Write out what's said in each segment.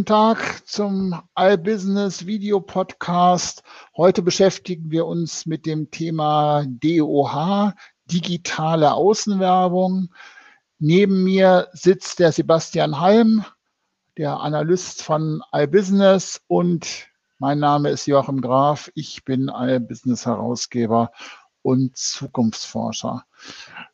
guten Tag zum iBusiness Video Podcast. Heute beschäftigen wir uns mit dem Thema DOH, digitale Außenwerbung. Neben mir sitzt der Sebastian Halm, der Analyst von iBusiness und mein Name ist Joachim Graf. Ich bin iBusiness Herausgeber und Zukunftsforscher.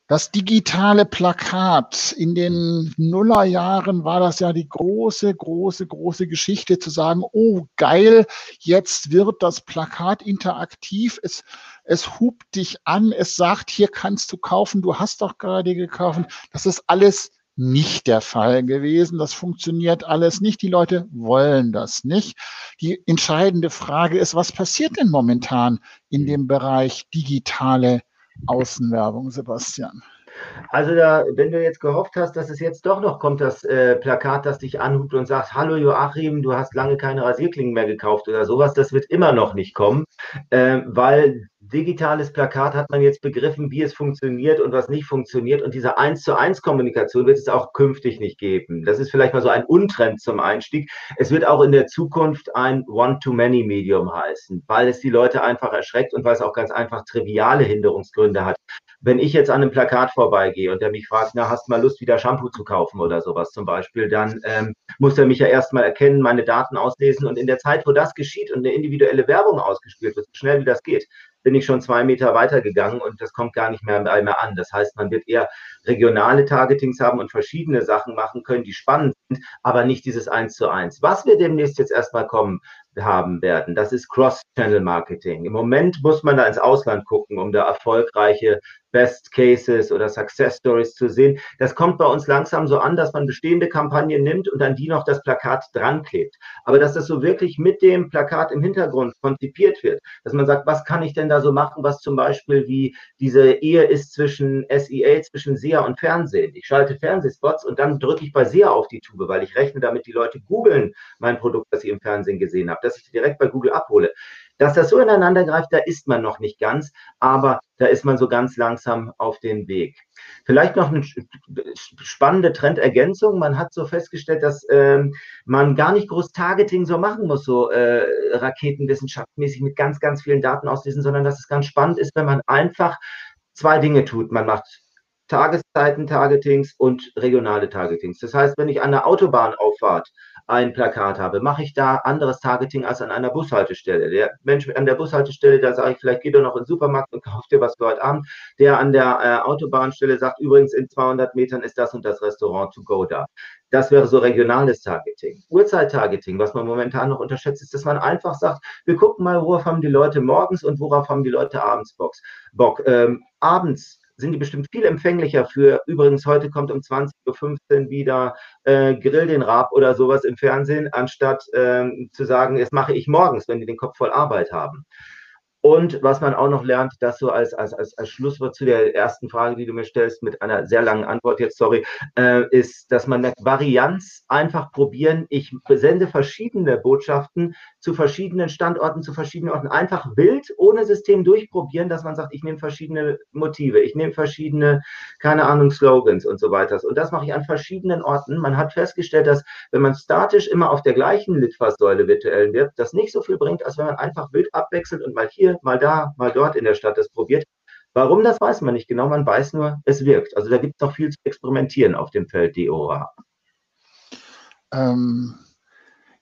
Das digitale Plakat in den Nullerjahren war das ja die große, große, große Geschichte zu sagen, oh geil, jetzt wird das Plakat interaktiv, es, es hupt dich an, es sagt, hier kannst du kaufen, du hast doch gerade gekauft. Das ist alles nicht der Fall gewesen. Das funktioniert alles nicht. Die Leute wollen das nicht. Die entscheidende Frage ist, was passiert denn momentan in dem Bereich digitale Außenwerbung, Sebastian? Also da, wenn du jetzt gehofft hast, dass es jetzt doch noch kommt, das äh, Plakat, das dich anhubt und sagt, hallo Joachim, du hast lange keine Rasierklingen mehr gekauft oder sowas, das wird immer noch nicht kommen, äh, weil digitales Plakat hat man jetzt begriffen, wie es funktioniert und was nicht funktioniert. Und diese 1 zu 1 Kommunikation wird es auch künftig nicht geben. Das ist vielleicht mal so ein Untrend zum Einstieg. Es wird auch in der Zukunft ein One-to-Many-Medium heißen, weil es die Leute einfach erschreckt und weil es auch ganz einfach triviale Hinderungsgründe hat. Wenn ich jetzt an einem Plakat vorbeigehe und der mich fragt, na, hast du mal Lust, wieder Shampoo zu kaufen oder sowas zum Beispiel, dann ähm, muss er mich ja erstmal erkennen, meine Daten auslesen und in der Zeit, wo das geschieht und eine individuelle Werbung ausgespielt wird, so schnell wie das geht, bin ich schon zwei Meter weitergegangen und das kommt gar nicht mehr, mehr an. Das heißt, man wird eher regionale Targetings haben und verschiedene Sachen machen können, die spannend sind, aber nicht dieses Eins zu eins. Was wir demnächst jetzt erstmal kommen haben werden, das ist Cross-Channel-Marketing. Im Moment muss man da ins Ausland gucken, um da erfolgreiche Best Cases oder Success Stories zu sehen. Das kommt bei uns langsam so an, dass man bestehende Kampagnen nimmt und an die noch das Plakat dran klebt. Aber dass das so wirklich mit dem Plakat im Hintergrund konzipiert wird, dass man sagt, was kann ich denn da so machen, was zum Beispiel wie diese Ehe ist zwischen SEA, zwischen SEA und Fernsehen. Ich schalte Fernsehspots und dann drücke ich bei SEA auf die Tube, weil ich rechne damit, die Leute googeln mein Produkt, das ich im Fernsehen gesehen habe, dass ich direkt bei Google abhole. Dass das so ineinander greift, da ist man noch nicht ganz, aber da ist man so ganz langsam auf den Weg. Vielleicht noch eine spannende Trendergänzung. Man hat so festgestellt, dass ähm, man gar nicht groß Targeting so machen muss, so äh, raketenwissenschaftsmäßig mit ganz, ganz vielen Daten auslesen, sondern dass es ganz spannend ist, wenn man einfach zwei Dinge tut. Man macht Tageszeiten-Targetings und regionale Targetings. Das heißt, wenn ich an der Autobahnauffahrt ein Plakat habe, mache ich da anderes Targeting als an einer Bushaltestelle. Der Mensch an der Bushaltestelle, da sage ich, vielleicht geht er noch in den Supermarkt und kauft dir was für heute Abend. Der an der äh, Autobahnstelle sagt, übrigens in 200 Metern ist das und das Restaurant to go da. Das wäre so regionales Targeting. Uhrzeit-Targeting, was man momentan noch unterschätzt, ist, dass man einfach sagt, wir gucken mal, worauf haben die Leute morgens und worauf haben die Leute abends Bock. Ähm, abends sind die bestimmt viel empfänglicher für, übrigens, heute kommt um 20.15 Uhr wieder äh, Grill den Rab oder sowas im Fernsehen, anstatt ähm, zu sagen, das mache ich morgens, wenn die den Kopf voll Arbeit haben. Und was man auch noch lernt, das so als, als, als, Schlusswort zu der ersten Frage, die du mir stellst, mit einer sehr langen Antwort jetzt, sorry, äh, ist, dass man merkt, Varianz einfach probieren. Ich sende verschiedene Botschaften zu verschiedenen Standorten, zu verschiedenen Orten. Einfach wild, ohne System durchprobieren, dass man sagt, ich nehme verschiedene Motive, ich nehme verschiedene, keine Ahnung, Slogans und so weiter. Und das mache ich an verschiedenen Orten. Man hat festgestellt, dass wenn man statisch immer auf der gleichen Litfaßsäule virtuell wirkt, das nicht so viel bringt, als wenn man einfach wild abwechselt und mal hier mal da, mal dort in der Stadt das probiert. Warum, das weiß man nicht genau. Man weiß nur, es wirkt. Also da gibt es noch viel zu experimentieren auf dem Feld DOA. Ähm,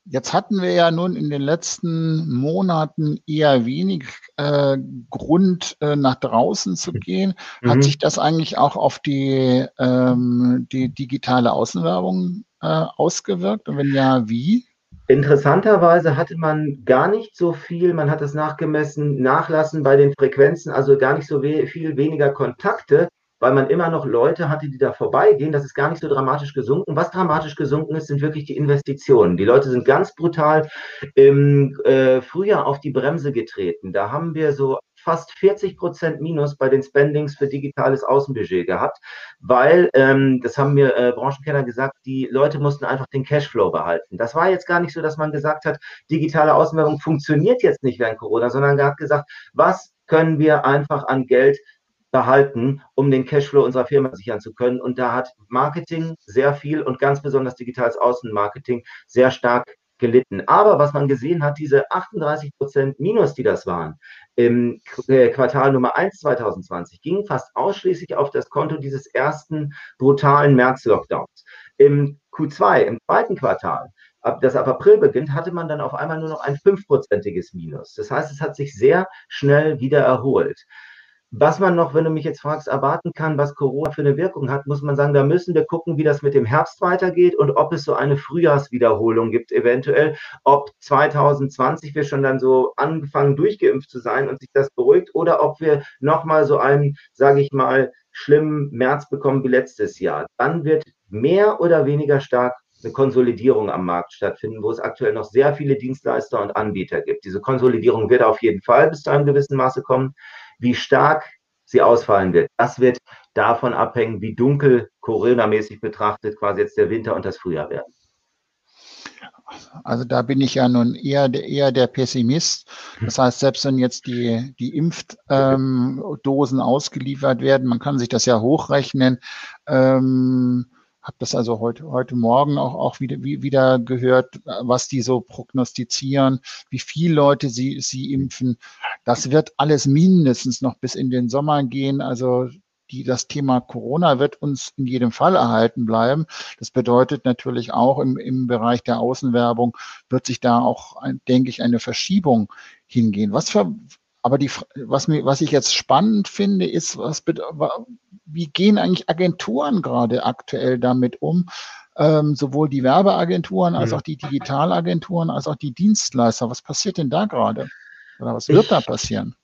jetzt hatten wir ja nun in den letzten Monaten eher wenig äh, Grund, äh, nach draußen zu gehen. Mhm. Hat sich das eigentlich auch auf die, ähm, die digitale Außenwerbung äh, ausgewirkt? Und wenn ja, wie? Interessanterweise hatte man gar nicht so viel, man hat es nachgemessen, nachlassen bei den Frequenzen, also gar nicht so we viel weniger Kontakte, weil man immer noch Leute hatte, die da vorbeigehen. Das ist gar nicht so dramatisch gesunken. Was dramatisch gesunken ist, sind wirklich die Investitionen. Die Leute sind ganz brutal im äh, Frühjahr auf die Bremse getreten. Da haben wir so fast 40 Prozent Minus bei den Spendings für digitales Außenbudget gehabt, weil, ähm, das haben mir äh, Branchenkenner gesagt, die Leute mussten einfach den Cashflow behalten. Das war jetzt gar nicht so, dass man gesagt hat, digitale Außenwerbung funktioniert jetzt nicht während Corona, sondern hat gesagt, was können wir einfach an Geld behalten, um den Cashflow unserer Firma sichern zu können. Und da hat Marketing sehr viel und ganz besonders digitales Außenmarketing sehr stark gelitten. Aber was man gesehen hat, diese 38 Prozent Minus, die das waren, im äh, Quartal Nummer 1 2020, gingen fast ausschließlich auf das Konto dieses ersten brutalen März-Lockdowns. Im Q2, im zweiten Quartal, das ab April beginnt, hatte man dann auf einmal nur noch ein fünfprozentiges Minus. Das heißt, es hat sich sehr schnell wieder erholt. Was man noch, wenn du mich jetzt fragst, erwarten kann, was Corona für eine Wirkung hat, muss man sagen, da müssen wir gucken, wie das mit dem Herbst weitergeht und ob es so eine Frühjahrswiederholung gibt, eventuell, ob 2020 wir schon dann so angefangen durchgeimpft zu sein und sich das beruhigt oder ob wir nochmal so einen, sage ich mal, schlimmen März bekommen wie letztes Jahr. Dann wird mehr oder weniger stark eine Konsolidierung am Markt stattfinden, wo es aktuell noch sehr viele Dienstleister und Anbieter gibt. Diese Konsolidierung wird auf jeden Fall bis zu einem gewissen Maße kommen. Wie stark sie ausfallen wird, das wird davon abhängen, wie dunkel Corona-mäßig betrachtet quasi jetzt der Winter und das Frühjahr werden. Also da bin ich ja nun eher, eher der Pessimist. Das heißt, selbst wenn jetzt die, die Impfdosen ausgeliefert werden, man kann sich das ja hochrechnen, ähm, habe das also heute, heute Morgen auch, auch wieder, wie, wieder gehört, was die so prognostizieren, wie viele Leute sie, sie impfen. Das wird alles mindestens noch bis in den Sommer gehen. Also die, das Thema Corona wird uns in jedem Fall erhalten bleiben. Das bedeutet natürlich auch im, im Bereich der Außenwerbung wird sich da auch, denke ich, eine Verschiebung hingehen. Was für, aber die, was, mir, was ich jetzt spannend finde, ist, was, wie gehen eigentlich Agenturen gerade aktuell damit um? Ähm, sowohl die Werbeagenturen als mhm. auch die Digitalagenturen als auch die Dienstleister. Was passiert denn da gerade? Oder was wird ich, da passieren?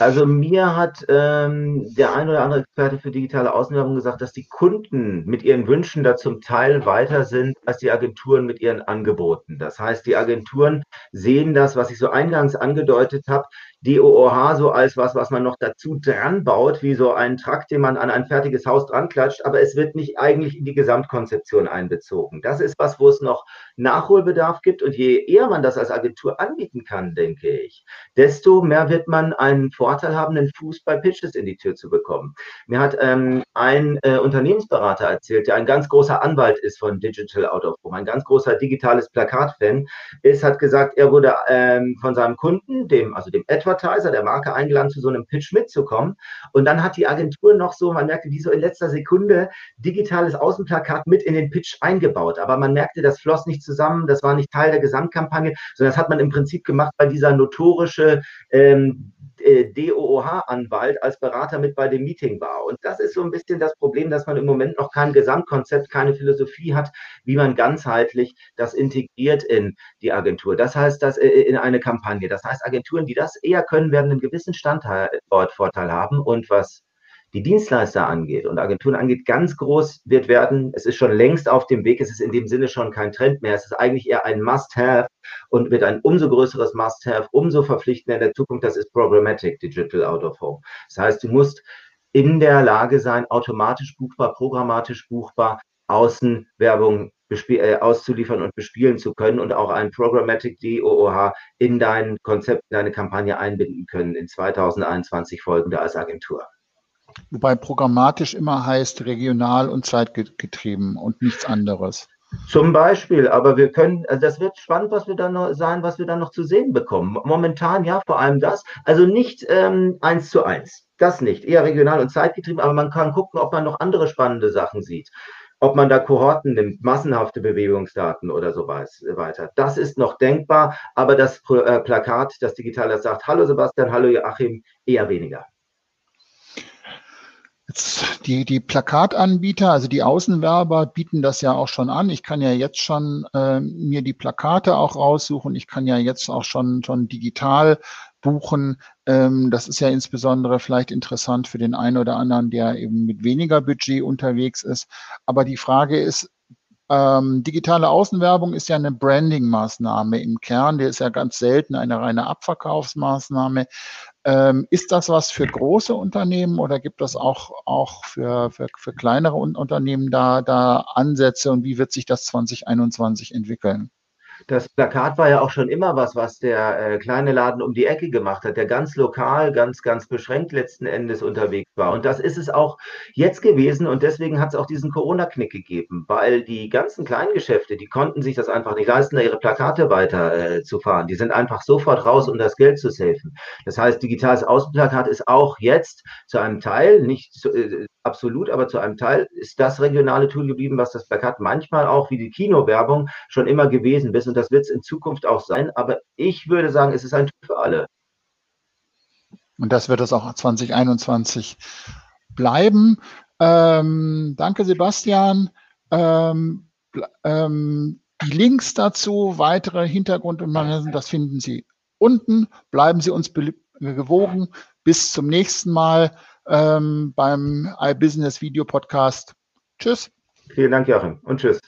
Also mir hat ähm, der ein oder andere Experte für digitale Außenwerbung gesagt, dass die Kunden mit ihren Wünschen da zum Teil weiter sind als die Agenturen mit ihren Angeboten. Das heißt, die Agenturen sehen das, was ich so eingangs angedeutet habe, DOOH so als was, was man noch dazu dran baut, wie so ein Trakt, den man an ein fertiges Haus dran klatscht, aber es wird nicht eigentlich in die Gesamtkonzeption einbezogen. Das ist was, wo es noch Nachholbedarf gibt und je eher man das als Agentur anbieten kann, denke ich, desto mehr wird man einen Vorteil haben, einen Fuß bei Pitches in die Tür zu bekommen. Mir hat ähm, ein äh, Unternehmensberater erzählt, der ein ganz großer Anwalt ist von Digital Out of Home, ein ganz großer digitales Plakat-Fan ist, hat gesagt, er wurde ähm, von seinem Kunden, dem, also dem Edward Advertiser der Marke eingeladen, zu so einem Pitch mitzukommen. Und dann hat die Agentur noch so, man merkte, wie so in letzter Sekunde digitales Außenplakat mit in den Pitch eingebaut. Aber man merkte, das floss nicht zusammen, das war nicht Teil der Gesamtkampagne, sondern das hat man im Prinzip gemacht, weil dieser notorische ähm, äh, DOOH-Anwalt als Berater mit bei dem Meeting war. Und das ist so ein bisschen das Problem, dass man im Moment noch kein Gesamtkonzept, keine Philosophie hat, wie man ganzheitlich das integriert in die Agentur. Das heißt, dass äh, in eine Kampagne. Das heißt, Agenturen, die das eher können, werden einen gewissen Standortvorteil haben. Und was die Dienstleister angeht und Agenturen angeht, ganz groß wird werden. Es ist schon längst auf dem Weg. Es ist in dem Sinne schon kein Trend mehr. Es ist eigentlich eher ein Must-Have und wird ein umso größeres Must-Have, umso verpflichtender in der Zukunft. Das ist Programmatic Digital Out of Home. Das heißt, du musst in der Lage sein, automatisch buchbar, programmatisch buchbar, Außenwerbung äh, auszuliefern und bespielen zu können und auch ein Programmatic DOOH in dein Konzept, in deine Kampagne einbinden können in 2021 folgende als Agentur. Wobei programmatisch immer heißt regional und zeitgetrieben und nichts anderes. Zum Beispiel, aber wir können, also das wird spannend, was wir dann noch sein, was wir dann noch zu sehen bekommen. Momentan ja vor allem das, also nicht ähm, eins zu eins, das nicht, eher regional und zeitgetrieben, aber man kann gucken, ob man noch andere spannende Sachen sieht, ob man da Kohorten nimmt, massenhafte Bewegungsdaten oder so weiter. Das ist noch denkbar, aber das äh, Plakat, das Digitale, das sagt, hallo Sebastian, hallo Joachim, eher weniger. Jetzt die, die Plakatanbieter, also die Außenwerber bieten das ja auch schon an. Ich kann ja jetzt schon äh, mir die Plakate auch raussuchen. Ich kann ja jetzt auch schon, schon digital buchen. Ähm, das ist ja insbesondere vielleicht interessant für den einen oder anderen, der eben mit weniger Budget unterwegs ist. Aber die Frage ist, ähm, digitale Außenwerbung ist ja eine Branding-Maßnahme im Kern. Die ist ja ganz selten eine reine Abverkaufsmaßnahme. Ähm, ist das was für große Unternehmen oder gibt es auch, auch für, für, für kleinere Unternehmen da, da Ansätze und wie wird sich das 2021 entwickeln? Das Plakat war ja auch schon immer was, was der äh, kleine Laden um die Ecke gemacht hat, der ganz lokal, ganz, ganz beschränkt letzten Endes unterwegs war. Und das ist es auch jetzt gewesen und deswegen hat es auch diesen Corona-Knick gegeben, weil die ganzen kleinen Geschäfte, die konnten sich das einfach nicht leisten, da ihre Plakate weiter äh, zu fahren. Die sind einfach sofort raus, um das Geld zu safen. Das heißt, digitales Außenplakat ist auch jetzt zu einem Teil, nicht zu, äh, absolut, aber zu einem Teil ist das regionale Tool geblieben, was das Plakat manchmal auch wie die Kinowerbung schon immer gewesen ist. Und das wird es in Zukunft auch sein. Aber ich würde sagen, es ist ein Tool für alle. Und das wird es auch 2021 bleiben. Ähm, danke, Sebastian. Ähm, ähm, die Links dazu, weitere Hintergrundinformationen, das finden Sie unten. Bleiben Sie uns gewogen. Bis zum nächsten Mal ähm, beim iBusiness Video Podcast. Tschüss. Vielen Dank, Joachim, und tschüss.